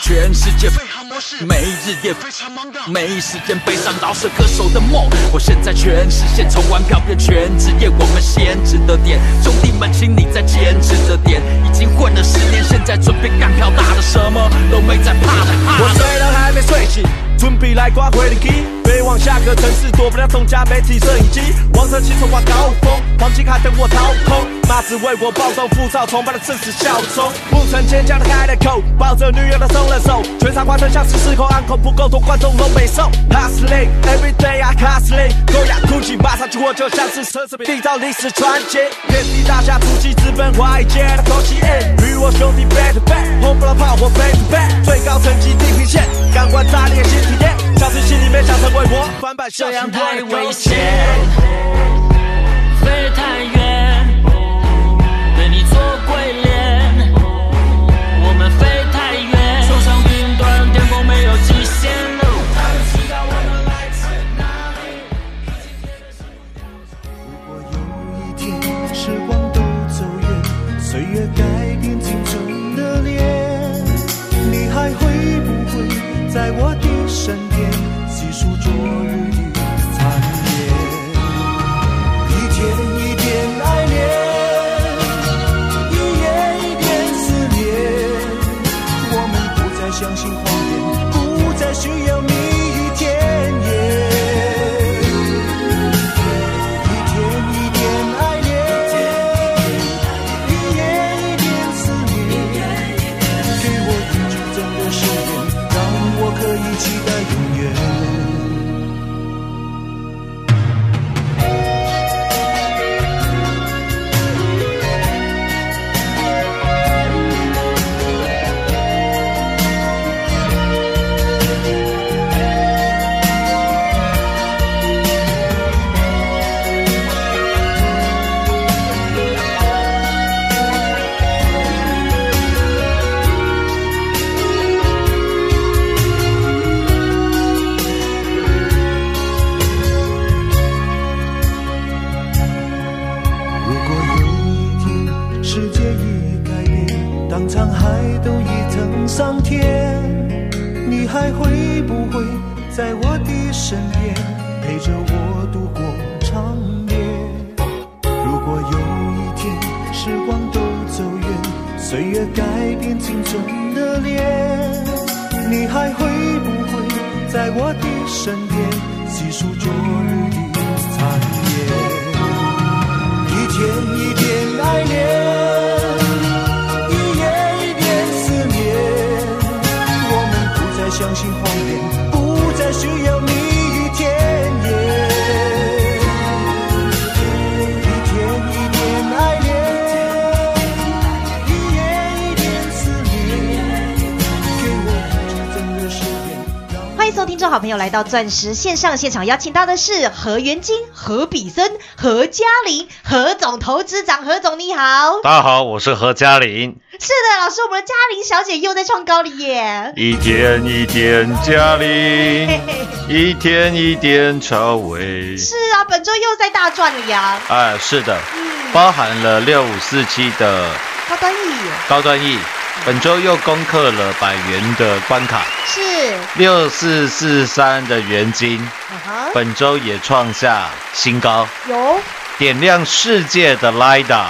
全世界飞行模式，没日夜非常忙的，没时间悲伤饶舌歌手的梦。我现在全实现，从玩票变全职业，我们先值得点。兄弟们，请你再坚持着点，已经混了十年，现在准备干票大的，什么都没在怕的。怕我的睡了还没睡醒，准备来刮回灵机，飞往下个城市，躲不了众家媒体摄影机。王者骑手挂高峰，黄金卡等我掏空，妈子为我暴动，浮躁崇拜的正是笑中。不曾坚强的开了口，抱着女友的松了手，全场观众像是失控，安口不够多，观众都没送。Hustling every day I hustling，高雅我就像是奢侈品，缔造历史传奇。遍地大侠突击，直奔华尔街的口气，与我兄弟 back to back，轰不了炮火 back to back，最高层级地平线，感官炸裂新体验，小心心里面想成为我，翻版这样太危危险，飞太谎言，不再需要桑田，你还会不会在我的身边，陪着我度过长夜？如果有一天时光都走远，岁月改变青春的脸，你还会不会在我的身边，细数昨日的残听，众好朋友来到钻石线上现场，邀请到的是何元金、何比森、何嘉玲、何总投资长，何总你好。大家好，我是何嘉玲。是的，老师，我们的嘉玲小姐又在创高了耶。一天一天嘉玲，一天一点超伟。是啊，本周又在大赚了呀。哎，是的，嗯，包含了六五四七的高端 E 高端 E，本周又攻克了百元的关卡，是，六四四三的元金，本周也创下新高，有，点亮世界的 LIDA，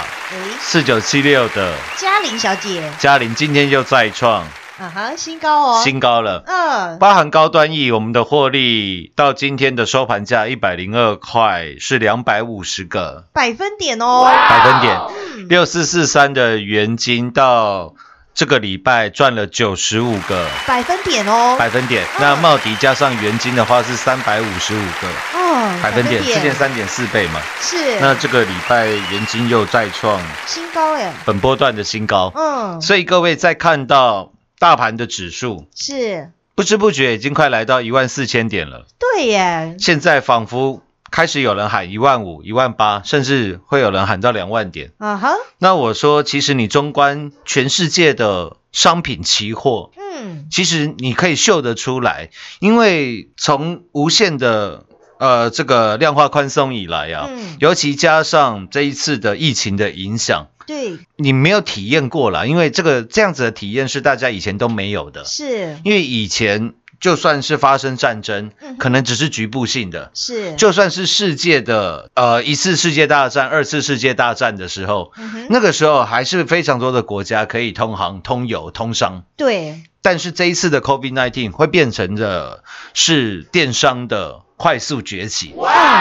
四九七六的。嘉玲小姐，嘉玲今天又再创。啊哈，新高哦，新高了。嗯，包含高端 E，我们的获利到今天的收盘价一百零二块，是两百五十个。百分点哦，百分点。嗯，六四四三的元金到这个礼拜赚了九十五个。百分点哦，百分点，那茂迪加上元金的话是三百五十五个。哦，百分点，之前三点四倍嘛。是，那这个礼拜元金又再创新高哎，本波段的新高，嗯，所以各位在看到大盘的指数，是，不知不觉已经快来到一万四千点了。对耶，现在仿佛开始有人喊一万五、一万八，甚至会有人喊到两万点。啊哈，那我说，其实你纵观全世界的商品期货，嗯，其实你可以嗅得出来，因为从无限的呃这个量化宽松以来啊，嗯尤其加上这一次的疫情的影响。对，你没有体验过啦，因为这个这样子的体验是大家以前都没有的。是，因为以前就算是发生战争嗯，可能只是局部性的，是，就算是世界的呃一次世界大战、二次世界大战的时候，嗯，那个时候还是非常多的国家可以通航、通邮、通商。对，但是这一次的 COVID-19 会变成的是电商的快速崛起，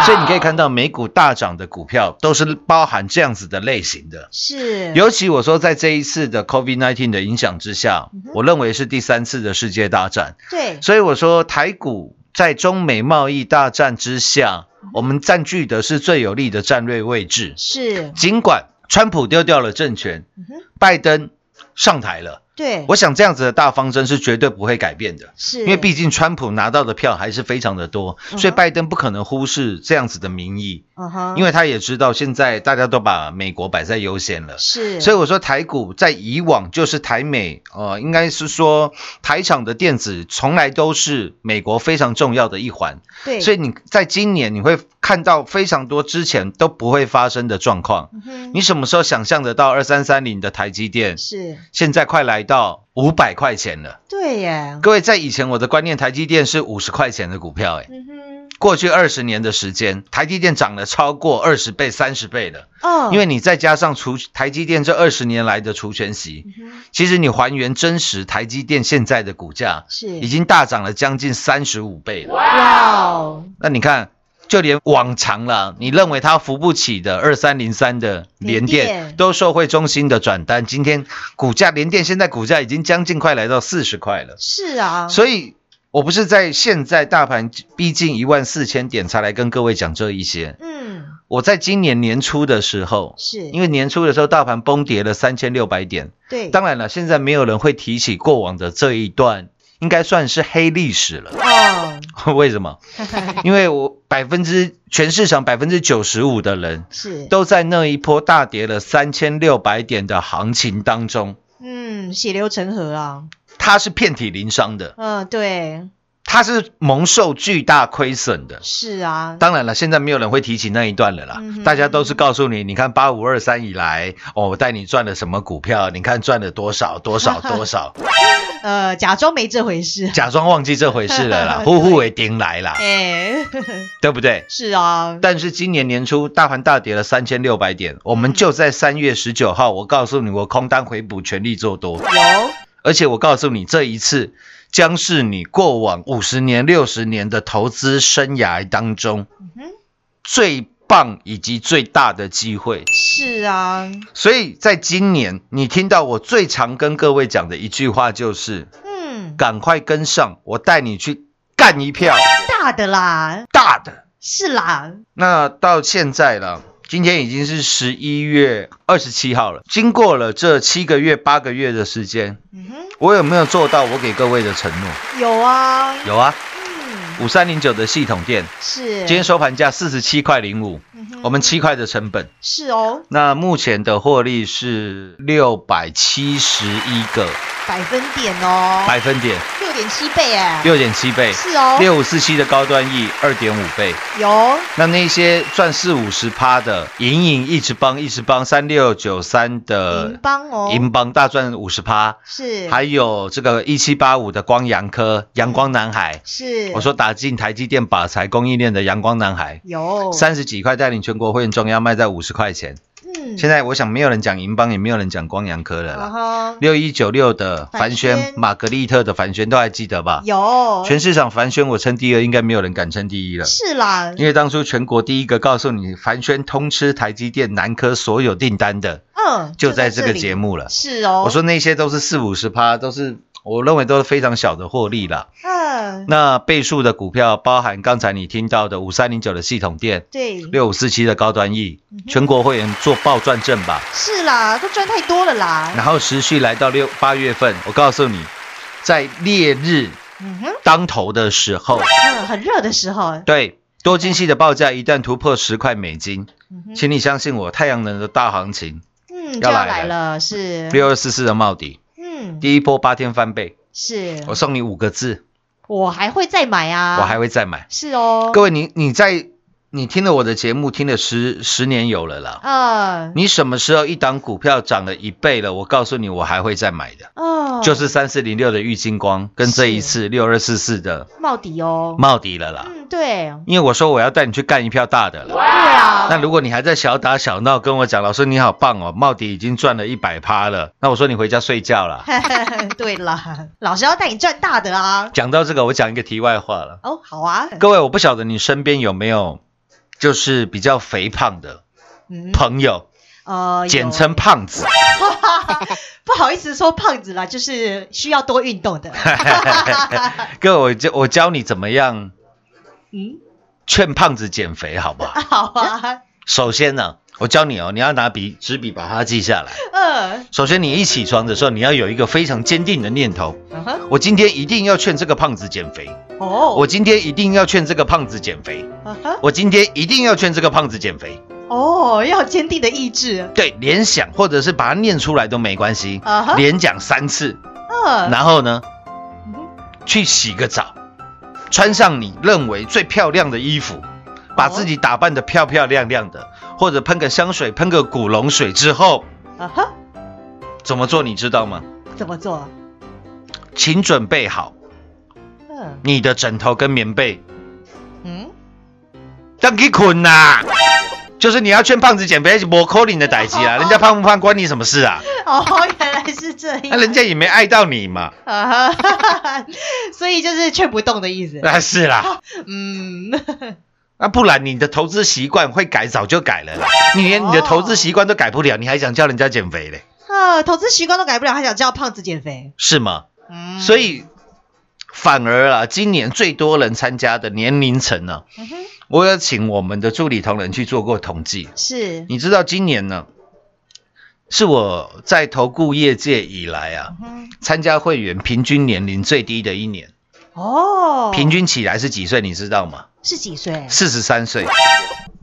所以你可以看到美股大涨的股票都是包含这样子的类型的。是，尤其我说，在这一次的 COVID-19 的影响之下，我认为是第三次的世界大战。对，所以我说，台股在中美贸易大战之下，我们占据的是最有利的战略位置。是，尽管川普丢掉了政权嗯，拜登上台了，对，我想这样子的大方针是绝对不会改变的。是，因为毕竟川普拿到的票还是非常的多，嗯所以拜登不可能忽视这样子的民意，嗯哼，因为他也知道现在大家都把美国摆在优先了。是，所以我说台股在以往就是台美，呃，应该是说台厂的电子从来都是美国非常重要的一环。对，所以你在今年你会看到非常多之前都不会发生的状况。嗯你什么时候想象得到二三三零的台积电是，现在快来到五百块钱了？对耶，各位在以前我的观念，台积电是五十块钱的股票，哎，嗯，过去二十年的时间，台积电涨了超过二十倍、三十倍了。哦，因为你再加上除台积电这二十年来的除权息，嗯其实你还原真实台积电现在的股价，是。已经大涨了将近三十五倍了。哇哦，那你看，就连往常了，你认为它扶不起的二三零三的联电都受惠中心的转单，今天股价联电现在股价已经将近快来到四十块了。是啊，所以，我不是在现在大盘逼近一万四千点才来跟各位讲这一些。嗯，我在今年年初的时候，是因为年初的时候大盘崩跌了三千六百点，对，当然了，现在没有人会提起过往的这一段，应该算是黑历史了。哦，为什么？因为我百分之全市场百分之九十五的人是，都在那一波大跌了三千六百点的行情当中，嗯，血流成河啊，他是遍体鳞伤的，嗯，对，它是蒙受巨大亏损的。是啊，当然了，现在没有人会提起那一段了啦，嗯大家都是告诉你，你看八五二三以来，哦，我带你赚了什么股票，你看赚了多少多少多少，呃，假装没这回事，假装忘记这回事了啦，呼呼为丁来啦，哎，对不对？是啊，但是今年年初大盘大跌了三千六百点，我们就在三月十九号，我告诉你，我空单回补，全力做多，有，而且我告诉你，这一次将是你过往五十年、六十年的投资生涯当中最棒以及最大的机会。是啊，所以在今年，你听到我最常跟各位讲的一句话就是：嗯，赶快跟上，我带你去干一票。大的啦，大的。是啦，那到现在了，今天已经是十一月二十七号了。经过了这七个月、八个月的时间，嗯哼，我有没有做到我给各位的承诺？有啊，有啊，嗯，五三零九的系统店，是，今天收盘价四十七块零五，嗯我们七块的成本，是哦，那目前的获利是六百七十一个。百分点哦，百分点。六点七倍哎，六点七倍，是哦，六五四七的高端 E 二点五倍。有。那那些赚四五十趴的银银一直帮一直帮三六九三的银邦哦，银邦大赚五十趴，是。还有这个一七八五的光阳科阳光男孩，是，我说打进台积电把财供应链的阳光男孩，有。三十几块带领全国会员中央卖在五十块钱。嗯，现在我想没有人讲银邦，也没有人讲光阳科了啊啦。六一九六的凡轩，玛格丽特的凡轩都还记得吧？有全市场凡轩我称第二，应该没有人敢称第一了。是啦，因为当初全国第一个告诉你凡轩通吃台积电、南科所有订单的，嗯，就在这个里。节目了。是哦，我说那些都是四五十趴，都是我认为都是非常小的获利啦。嗯，那倍数的股票包含刚才你听到的五三零九的系统店、对，六五四七的高端 E，嗯全国会员做爆赚正吧。是啦，都赚太多了啦，然后持续来到六八月份，我告诉你，在烈日当头的时候，嗯，很热的时候，对多晶系的报价一旦突破十块美金，请你相信我，太阳能的大行情，要来了，是，六二四四的茂迪，嗯，第一波八天翻倍，是，我送你五个字，我还会再买啊，我还会再买。是哦，各位，你你在你听了我的节目，听了十十年有了啦。嗯，你什么时候一档股票涨了一倍了？我告诉你，我还会再买的，哦，就是三四零六的玉金光，跟这一次六二四四的帽底哦，茂底了啦。嗯，对，因为我说我要带你去干一票大的了。对啊，那如果你还在小打小闹，跟我讲，老师你好棒哦，茂底已经赚了一百趴了，那我说你回家睡觉了。对啦，老师要带你赚大的啊，讲到这个，我讲一个题外话了。哦，好啊，各位，我不晓得你身边有没有就是比较肥胖的嗯，朋友，呃，有。简称胖子。不好意思说胖子啦，就是需要多运动的，各位，我教我教你怎么样嗯，劝胖子减肥，好不好？好啊，首先呢，我教你哦，你要拿笔纸笔把它记下来。嗯，首先，你一起床的时候，你要有一个非常坚定的念头：嗯哼，我今天一定要劝这个胖子减肥。哦，我今天一定要劝这个胖子减肥。嗯哼，我今天一定要劝这个胖子减肥。哦，要坚定的意志，对，连想或者是把它念出来都没关系。啊哈，连讲三次，嗯，然后呢，嗯去洗个澡，穿上你认为最漂亮的衣服，把自己打扮得漂漂亮亮的，或者喷个香水，喷个古龙水之后，啊哈，怎么做你知道吗？怎么做？请准备好嗯你的枕头跟棉被，嗯，让你捆呐。就是你要劝胖子减肥，是不扣你的代际啊！人家胖不胖关你什么事啊？哦，原来是这样，那人家也没爱到你嘛。啊哈，所以就是劝不动的意思，那是啦，嗯，那不然你的投资习惯会改早就改了啦。你连你的投资习惯都改不了，你还想叫人家减肥嘞？啊，投资习惯都改不了，还想叫胖子减肥，是吗？嗯，所以反而啊，今年最多人参加的年龄层呢、嗯，我有请我们的助理同仁去做过统计。是，你知道今年呢，是我在投顾业界以来啊，嗯参加会员平均年龄最低的一年，哦，平均起来是几岁？你知道吗？是几岁？四十三岁。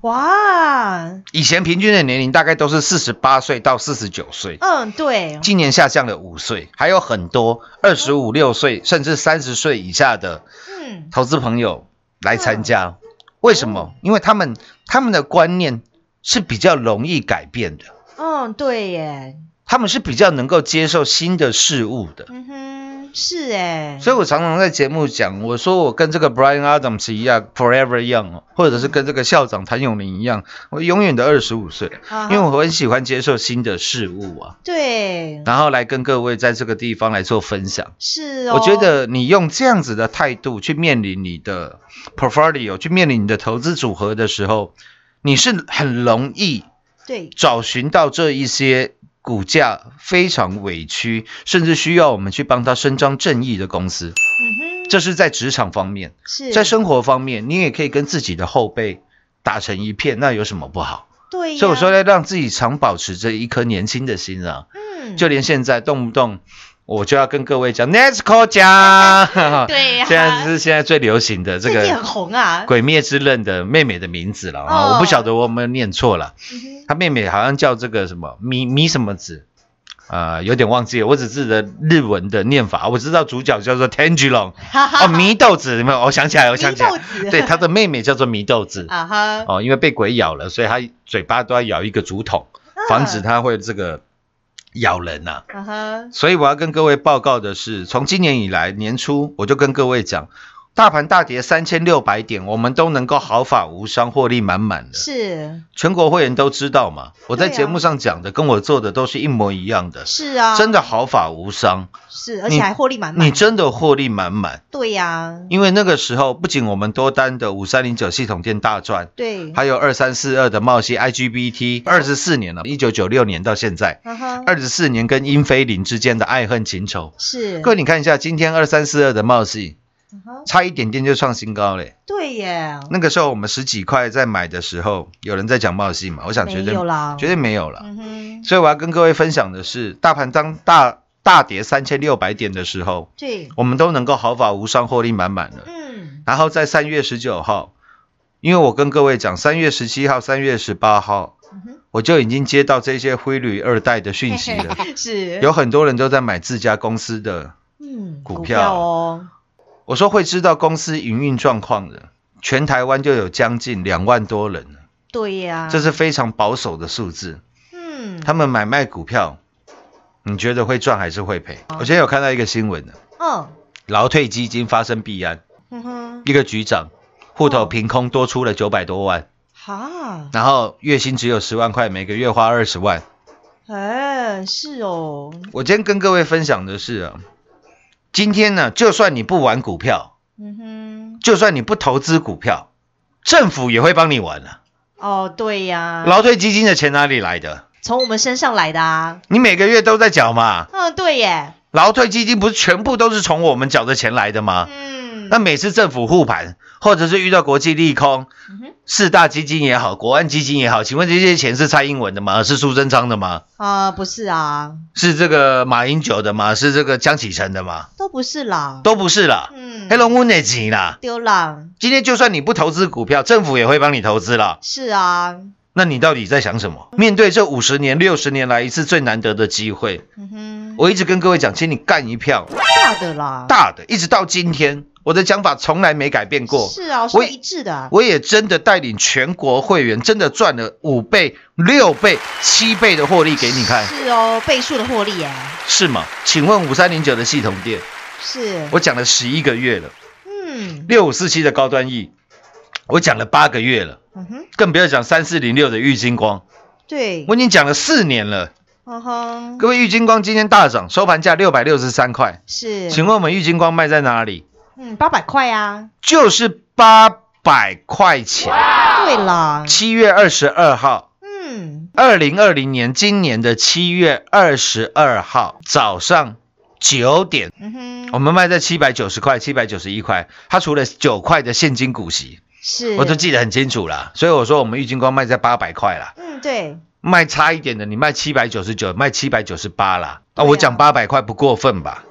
哇，以前平均的年龄大概都是四十八岁到四十九岁，嗯，对，今年下降了五岁，还有很多二十五六岁甚至三十岁以下的嗯，投资朋友来参加。为什么？因为他们他们的观念是比较容易改变的，嗯，对耶，他们是比较能够接受新的事物的。嗯哼，是哎，所以我常常在节目讲，我说我跟这个 Brian Adams 一样，forever young，哦或者是跟这个校长谭咏麟一样，我永远的二十五岁，啊因为我很喜欢接受新的事物啊，对，然后来跟各位在这个地方来做分享。是哦，我觉得你用这样子的态度去面临你的 portfolio，去面临你的投资组合的时候，你是很容易对，找寻到这一些股价非常委屈，甚至需要我们去帮他伸张正义的公司。嗯哼，这是在职场方面，是。在生活方面，你也可以跟自己的后辈打成一片，那有什么不好？所以我说，要让自己常保持着一颗年轻的心啊，嗯，就连现在动不动我就要跟各位讲 Nesco 讲，对呀。现在是现在最流行的这最近很个红啊《，鬼灭之刃》的妹妹的名字了啊，哦。我不晓得我有没有念错了，她妹妹好像叫这个什么米米什么子，呃，有点忘记了，我只记得日文的念法，我知道主角叫做哈哦，祢豆子，有没有？我想起来，我想起来。对，他的妹妹叫做祢豆子，啊哈，哦，因为被鬼咬了，所以他嘴巴都要咬一个竹筒，防止他会这个咬人呐、所以我要跟各位报告的是，从今年以来年初，我就跟各位讲，大盘大跌三千六百点，我们都能够毫发无伤，获利满满的。是。全国会员都知道嘛，我在节目上讲的，跟我做的都是一模一样的，是啊，真的毫发无伤，是，而且还获利满满。你真的获利满满。对呀，因为那个时候，不仅我们多单的五三零九系统店大赚，对，还有二三四二的茂系 IGBT，二十四年了，一九九六年到现在，二十四年跟英菲林之间的爱恨情仇。是，各位，你看一下，今天二三四二的茂系嗯哼差一点点就创新高嘞。对耶，那个时候我们十几块在买的时候，有人在讲茂系嘛？我想绝对没有啦绝对没有了。嗯，所以我要跟各位分享的是，大盘当大大跌三千六百点的时候，对，我们都能够毫发无伤，获利满满的。嗯，然后在三月十九号，因为我跟各位讲，三月十七号、三月十八号，我就已经接到这些灰旅二代的讯息了。是，有很多人都在买自家公司的，嗯股票哦，我说会知道公司营运状况的，全台湾就有将近两万多人了，对呀，这是非常保守的数字。嗯，他们买卖股票，你觉得会赚还是会赔？哦。我今天有看到一个新闻的，哦。劳退基金发生弊案，嗯哼，一个局长户头哦凭空多出了九百多万，哈，然后月薪只有十万块，每个月花二十万。哎，是哦，我今天跟各位分享的是啊，今天呢，就算你不玩股票，嗯哼，就算你不投资股票，政府也会帮你玩啊。哦，对呀，劳退基金的钱哪里来的？从我们身上来的啊，你每个月都在缴嘛？嗯，对耶，劳退基金不是全部都是从我们缴的钱来的吗？嗯，那每次政府护盘，或者是遇到国际利空，四大基金也好，国安基金也好，请问这些钱是蔡英文的吗？是苏贞昌的吗？啊，不是啊，是这个马英九的吗？是这个江启臣的吗？都不是啦，都不是啦，嗯，黑龙温的钱啦。丢啦，今天就算你不投资股票，政府也会帮你投资啦。是啊，那你到底在想什么？面对这五十年、六十年来一次最难得的机会，嗯哼，我一直跟各位讲，请你干一票大的啦，大的，一直到今天，我的讲法从来没改变过。是啊，我是一致的。啊，我也真的带领全国会员，真的赚了五倍、六倍、七倍的获利给你看，是哦，倍数的获利耶，是吗？请问五三零九的系统店，是，我讲了十一个月了，嗯。六五四七的高端 E，我讲了八个月了，嗯哼，更不要讲三四零六的玉金光，对，我已经讲了四年了。嗯哼，各位，玉金光今天大涨，收盘价六百六十三块，是，请问我们玉金光卖在哪里？嗯，八百块啊，就是八百块钱。对啦，七月二十二号，嗯，二零二零年今年的七月二十二号早上九点，嗯哼，我们卖在七百九十块、七百九十一块，它除了九块的现金股息，是，我都记得很清楚啦。所以我说我们玉金光卖在八百块啦，嗯，对，卖差一点的你卖七百九十九，卖七百九十八啦。啊。我讲八百块不过分吧？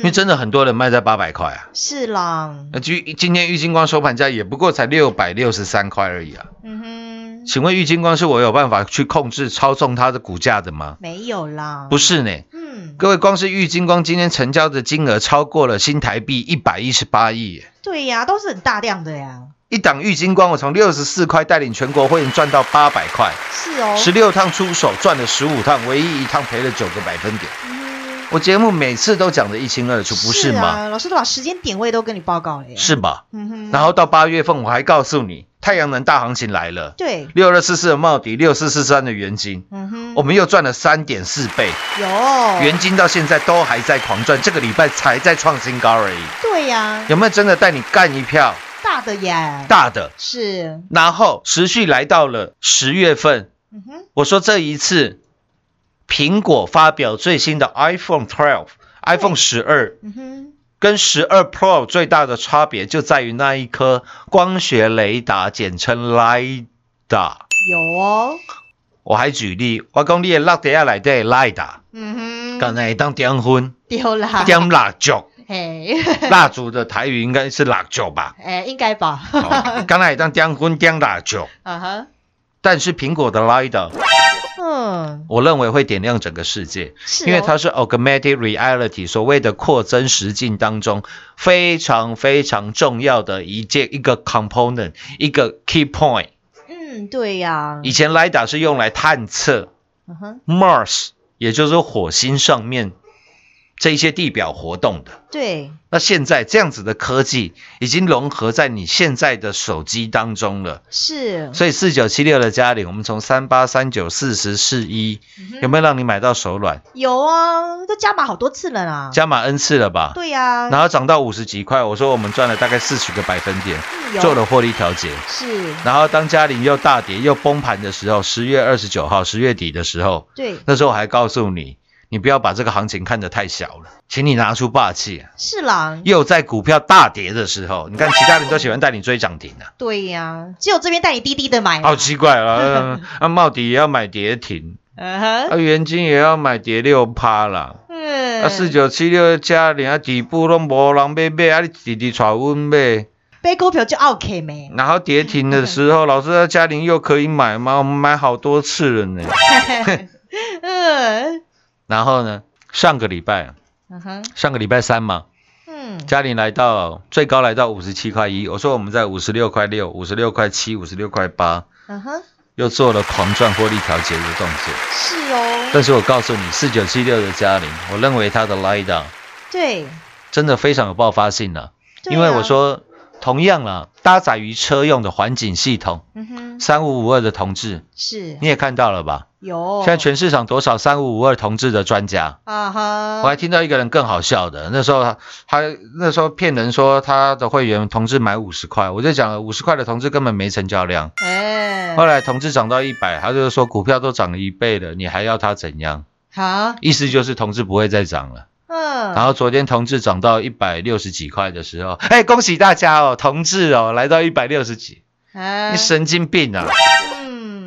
因为嗯，真的很多人卖在八百块啊。是啦，那今今天玉金光收盘价也不过才六百六十三块而已啊。嗯哼，请问玉金光是我有办法去控制操纵它的股价的吗？没有啦，不，是呢。嗯，各位，光是玉金光今天成交的金额超过了新台币一百一十八亿耶，对呀，都是很大量的呀，一档玉金光我从六十四块带领全国会员赚到八百块，是哦，十六趟出手赚了十五趟，唯一一趟赔了九个百分点。嗯我节目每次都讲得一清二楚，不是吗？啊？老师都把时间点位都跟你报告了耶，是吧？嗯哼，然后到八月份我还告诉你，太阳能大行情来了，对，六二四四的茂迪，六四四三的元金，嗯哼，我们又赚了三点四倍，有。元金到现在都还在狂赚，这个礼拜才在创新高而已。对呀，有没有真的带你干一票？大的耶，大的？是，然后持续来到了十月份，嗯哼，我说这一次苹果发表最新的 iPhone 12、iPhone 十二跟十二 Pro 最大的差别就在于那一颗光学雷达，简称 LiDAR。有哦，我还举例，我讲你的落地下来的 LiDAR，嗯哼，刚才当点昏丢啦，点蜡烛，嘿，蜡烛的台语应该是蜡烛吧？哎，应该吧，哦刚才当点昏点蜡烛，啊哈，但是苹果的 LiDAR 嗯，我认为会点亮整个世界，哦。因为它是 augmented reality 所谓的扩增实境当中非常非常重要的一件一个 component，一个 key point。嗯，对呀，以前 LiDAR 是用来探测嗯哼，Mars，也就是火星上面这一些地表活动的。对，那现在这样子的科技已经融合在你现在的手机当中了。是，所以四九七六的嘉玲，我们从三八三九四十四一，有没有让你买到手软？有啊，都加码好多次了啦。加码 N 次了吧？对呀，然后涨到五十几块，我说我们赚了大概四十个百分点，做了获利调节。是，然后当嘉玲又大跌又崩盘的时候，十月二十九号，十月底的时候，对，那时候我还告诉你，你不要把这个行情看得太小了，请你拿出霸气。啊是啦，又在股票大跌的时候，你看其他人都喜欢带你追涨停啊，对呀，只有这边带你低低的买嘛。好奇怪啊！呃 啊，茂迪也要买跌停，啊，元金也要买跌六趴啦。嗯，啊，四九七六加零啊，底部都无人买买，啊，你直直带阮买。背股票就 OK 没？然后跌停的时候，老师在嘉玲又可以买吗？我们买好多次了呢。嗯然后呢，上个礼拜，嗯哼，上个礼拜三嘛，嗯，嘉玲来到最高来到五十七块一，我说我们在五十六块六、五十六块七、五十六块八，嗯哼，又做了狂赚获利调节的动作。是哦，但是我告诉你，四九七六的嘉玲，我认为它的 LiDAR 对，真的非常有爆发性了、对啊。因为我，说同样啦，搭载于车用的环境系统嗯哼，三五五二的同志，是。你也看到了吧？有，现在全市场多少三五五二同志的专家？啊哈，我还听到一个人更好笑的，那时候他他那时候骗人说他的会员同志买五十块，我就讲了五十块的同志根本没成交量。哎，后来同志涨到一百，他就是说股票都涨了一倍了，你还要他怎样？好，意思就是同志不会再涨了。嗯，然后昨天同志涨到一百六十几块的时候，哎，恭喜大家哦，同志哦来到一百六十几，哎你神经病啊！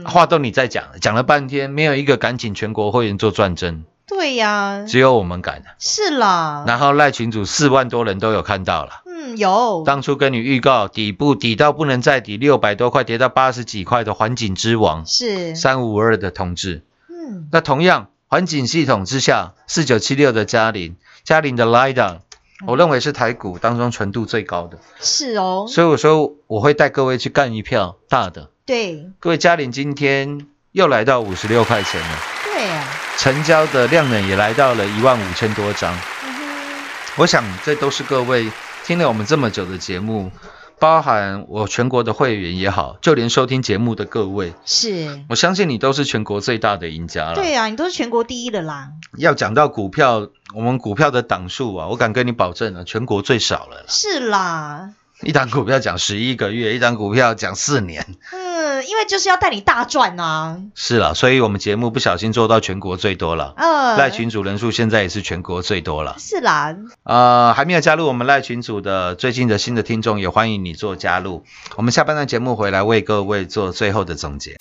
嗯，话都你在讲，讲了半天，没有一个敢请全国会员做转正，对呀，只有我们敢。是啦，然后赖群主四万多人都有看到了。嗯，有，当初跟你预告底部底到不能再底，六百多块跌到八十几块的环境之王是，三五二的同志，嗯，那同样环境系统之下，四九七六的嘉陵，嘉陵的 LiDAR，我认为是台股当中纯度最高的，是哦，所以我说我会带各位去干一票大的。对，各位嘉玲今天又来到五十六块钱了，对啊，成交的量呢也来到了一万五千多张。嗯，我想这都是各位听了我们这么久的节目，包含我全国的会员也好，就连收听节目的各位，是，我相信你都是全国最大的赢家了。对啊，你都是全国第一的啦，要讲到股票，我们股票的档数啊，我敢跟你保证啊，全国最少了啦。是啦，一档股票讲十一个月，一档股票讲四年，嗯，因为就是要带你大赚啊，是啦，所以我们节目不小心做到全国最多了。嗯，赖群主人数现在也是全国最多了。是啦，呃，还没有加入我们赖群组的最近的新的听众，也欢迎你做加入。我们下半段节目回来为各位做最后的总结。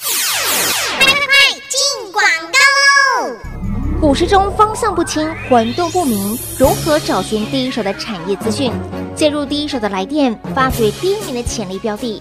进广告喽！股市中方向不清、混沌不明，如何找寻第一手的产业资讯？介入第一手的来电，发掘第一名的潜力标的，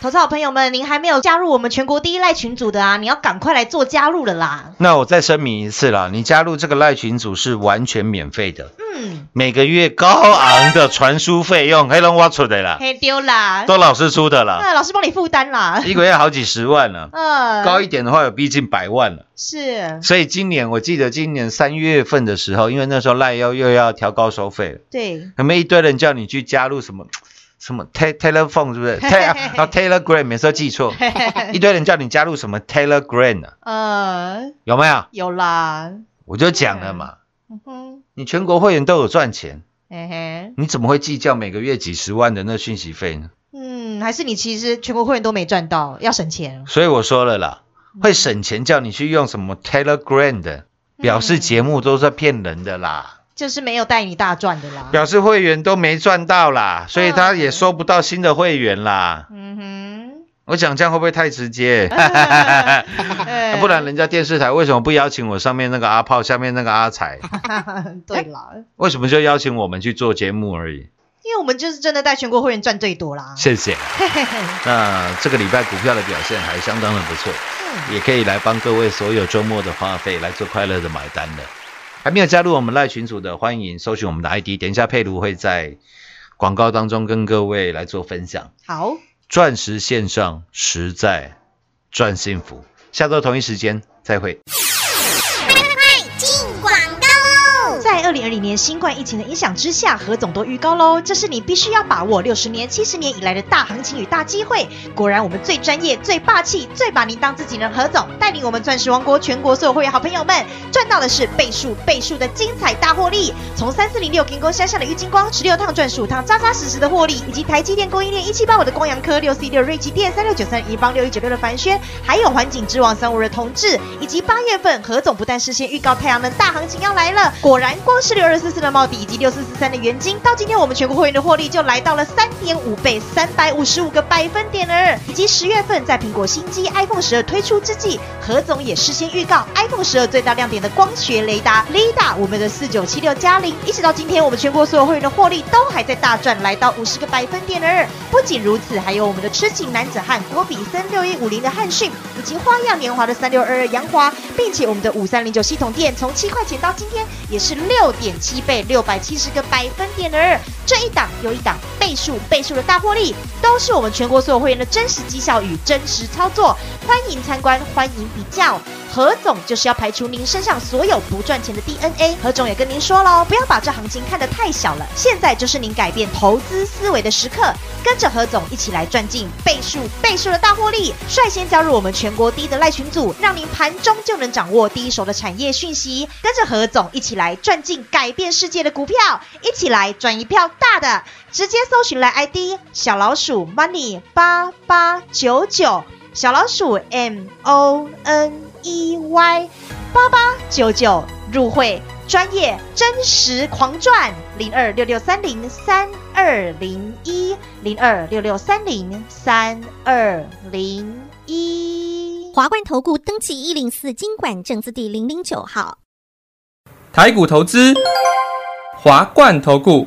投资好朋友们，您还没有加入我们全国第一赖群组的啊，你要赶快来做加入了啦。那我再声明一次啦，你加入这个赖群组是完全免费的，嗯，每个月高昂的传输费用，黑龙挖出的啦，嘿丢啦，都老师出的啦，那老师帮你负担啦。一个月好几十万了，嗯，高一点的话有逼近百万了。是，所以今年我记得今年三月份的时候，因为那时候赖优又要调高收费了，对，有没有一堆人叫你去加入什么什么 Ta- Telephone 是不是？Ta- 啊 Telegram 每次都记错，一堆人叫你加入什么 Telegram 啊，呃，有没有？有啦，我就讲了嘛，嗯哼，你全国会员都有赚钱，嘿嘿，你怎么会计较每个月几十万的那讯息费呢？嗯，还是你其实全国会员都没赚到，要省钱。所以我说了啦，会省钱叫你去用什么 Telegram 的，表示节目都是骗人的啦。就是没有带你大赚的啦。表示会员都没赚到啦，所以他也收不到新的会员啦。嗯哼我讲这样会不会太直接？哼，不然人家电视台为什么不邀请我上面那个阿炮，下面那个阿才？对啦，为什么就邀请我们去做节目而已？因为我们就是真的带全国会员赚最多啦。谢谢。那这个礼拜股票的表现还相当的不错，也可以来帮各位所有周末的花费来做快乐的买单的。还没有加入我们赖群组的，欢迎搜寻我们的 ID，等一下佩如会在广告当中跟各位来做分享。好，钻石线上实在赚幸福，下周同一时间再会。二零二零年新冠疫情的影响之下，何总都预告喽，这是你必须要把握六十年、七十年以来的大行情与大机会。果然，我们最专业、最霸气、最把您当自己人，何总带领我们钻石王国全国所有会员好朋友们，赚到的是倍数倍数的精彩大获利。从三四零六金光山下的郁金光十六趟赚十五趟，扎扎实实的获利，以及台积电供应链一七八五的光阳科六四一六瑞奇电三六九三一邦六一九六的凡轩，还有环境之王三五的同志，以及八月份何总不但事先预告太阳能大行情要来了，果然光光是六二四四的茂迪以及六四四三的元金，到今天我们全国会员的获利就来到了三点五倍，三百五十五个百分点了。以及十月份在苹果新机 iPhone 十二推出之际，何总也事先预告 iPhone 十二最大亮点的光学雷达 LiDAR，我们的四九七六加零，一直到今天我们全国所有会员的获利都还在大赚，来到五十个百分点了。不仅如此，还有我们的痴情男子汉郭比森六一五零的汉讯，以及花样年华的三六二二杨华，并且我们的五三零九系统店从七块钱到今天也是六点七倍，六百七十个百分点了。这一档又一档倍数倍数的大获利，都是我们全国所有会员的真实绩效与真实操作。欢迎参观，欢迎比较。何总就是要排除您身上所有不赚钱的 DNA。何总也跟您说喽，不要把这行情看得太小了，现在就是您改变投资思维的时刻。跟着何总一起来赚进倍数倍数的大获利，率先加入我们全国第一的赖群组，让您盘中就能掌握第一手的产业讯息。跟着何总一起来赚进改变世界的股票，一起来赚一票大的。直接搜寻来 ID 小老鼠 money 八八九九，小老鼠 M O N E Y 八八九九入会。专业真实狂赚零二六六三零三二零一零二六六三零三二零一。华冠投顾登记一零四经管证字第零零九号。台股投资，华冠投顾。